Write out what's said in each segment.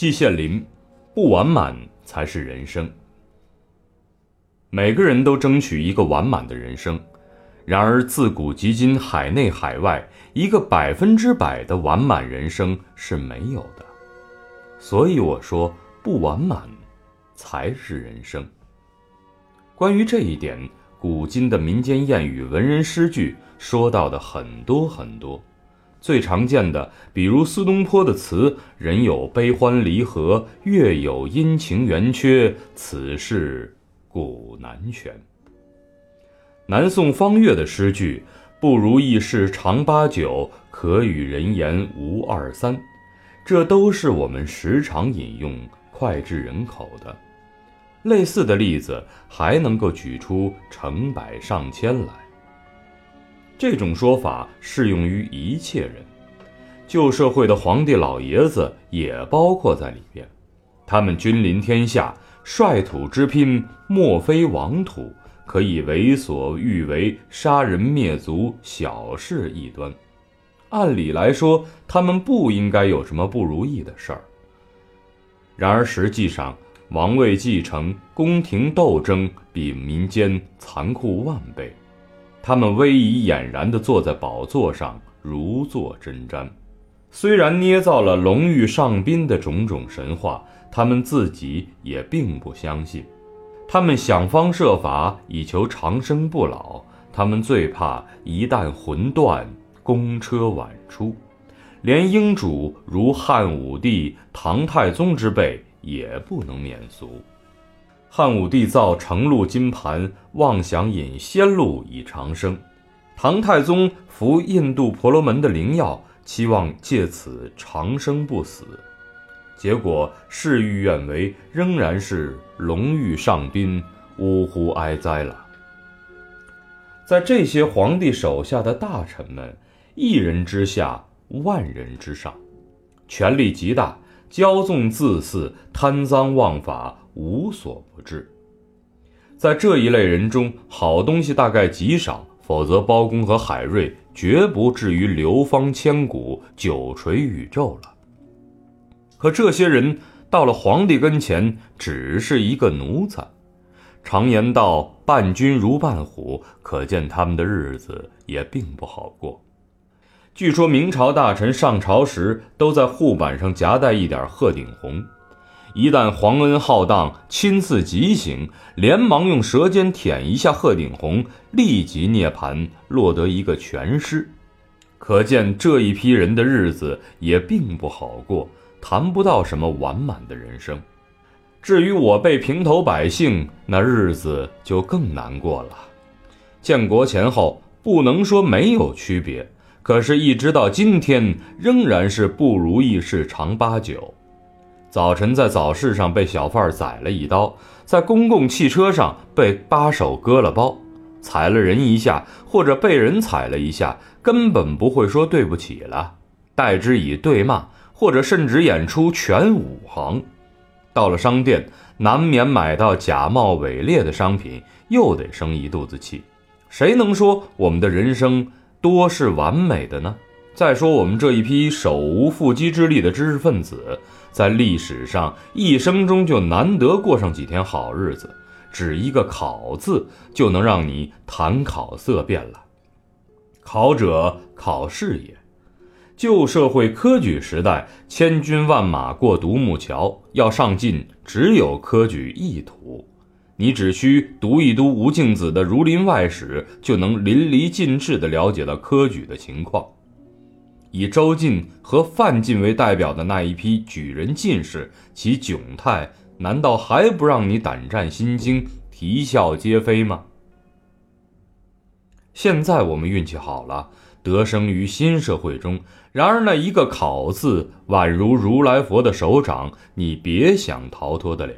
季羡林，不完满才是人生。每个人都争取一个完满的人生，然而自古及今，海内海外，一个百分之百的完满人生是没有的。所以我说，不完满才是人生。关于这一点，古今的民间谚语、文人诗句说到的很多很多。最常见的，比如苏东坡的词：“人有悲欢离合，月有阴晴圆缺，此事。”古难全。南宋方岳的诗句“不如意事常八九，可与人言无二三”，这都是我们时常引用、脍炙人口的。类似的例子还能够举出成百上千来。这种说法适用于一切人，旧社会的皇帝老爷子也包括在里边，他们君临天下。率土之滨，莫非王土，可以为所欲为，杀人灭族，小事一端。按理来说，他们不应该有什么不如意的事儿。然而实际上，王位继承、宫廷斗争比民间残酷万倍。他们威仪俨然地坐在宝座上，如坐针毡。虽然捏造了龙御上宾的种种神话。他们自己也并不相信，他们想方设法以求长生不老。他们最怕一旦魂断，公车晚出，连英主如汉武帝、唐太宗之辈也不能免俗。汉武帝造承露金盘，妄想饮仙露以长生；唐太宗服印度婆罗门的灵药，期望借此长生不死。结果事与愿违，仍然是龙御上宾，呜呼哀哉了。在这些皇帝手下的大臣们，一人之下，万人之上，权力极大，骄纵自肆，贪赃枉法，无所不至。在这一类人中，好东西大概极少，否则包公和海瑞绝不至于流芳千古，久垂宇宙了。可这些人到了皇帝跟前，只是一个奴才。常言道：“伴君如伴虎”，可见他们的日子也并不好过。据说明朝大臣上朝时，都在护板上夹带一点鹤顶红，一旦皇恩浩荡，亲自急行，连忙用舌尖舔一下鹤顶红，立即涅槃，落得一个全尸。可见这一批人的日子也并不好过。谈不到什么完满的人生，至于我辈平头百姓，那日子就更难过了。建国前后不能说没有区别，可是，一直到今天，仍然是不如意事常八九。早晨在早市上被小贩宰了一刀，在公共汽车上被扒手割了包，踩了人一下，或者被人踩了一下，根本不会说对不起了，代之以对骂。或者甚至演出全武行，到了商店，难免买到假冒伪劣的商品，又得生一肚子气。谁能说我们的人生多是完美的呢？再说我们这一批手无缚鸡之力的知识分子，在历史上一生中就难得过上几天好日子，只一个“考”字就能让你谈考色变了。考者，考试也。旧社会科举时代，千军万马过独木桥，要上进只有科举一途。你只需读一读吴敬梓的《儒林外史》，就能淋漓尽致地了解到科举的情况。以周进和范进为代表的那一批举人进士，其窘态难道还不让你胆战心惊、啼笑皆非吗？现在我们运气好了。得生于新社会中，然而那一个“考”字，宛如如来佛的手掌，你别想逃脱得了。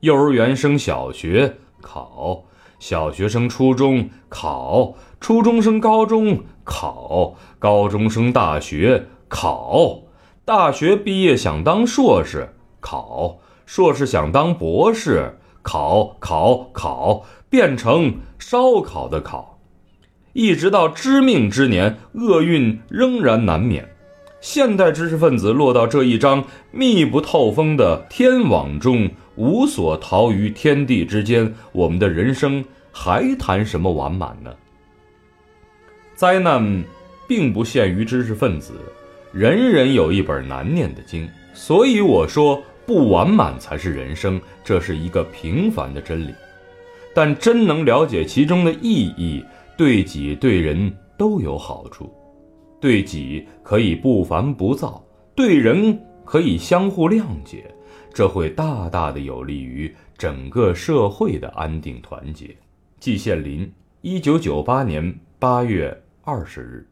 幼儿园升小学考，小学生初中考，初中升高中考，高中升大学考，大学毕业想当硕士考，硕士想当博士考，考考变成烧烤的烤。一直到知命之年，厄运仍然难免。现代知识分子落到这一张密不透风的天网中，无所逃于天地之间，我们的人生还谈什么完满呢？灾难并不限于知识分子，人人有一本难念的经。所以我说，不完满才是人生，这是一个平凡的真理。但真能了解其中的意义，对己对人都有好处。对己可以不烦不躁，对人可以相互谅解，这会大大的有利于整个社会的安定团结。季羡林，一九九八年八月二十日。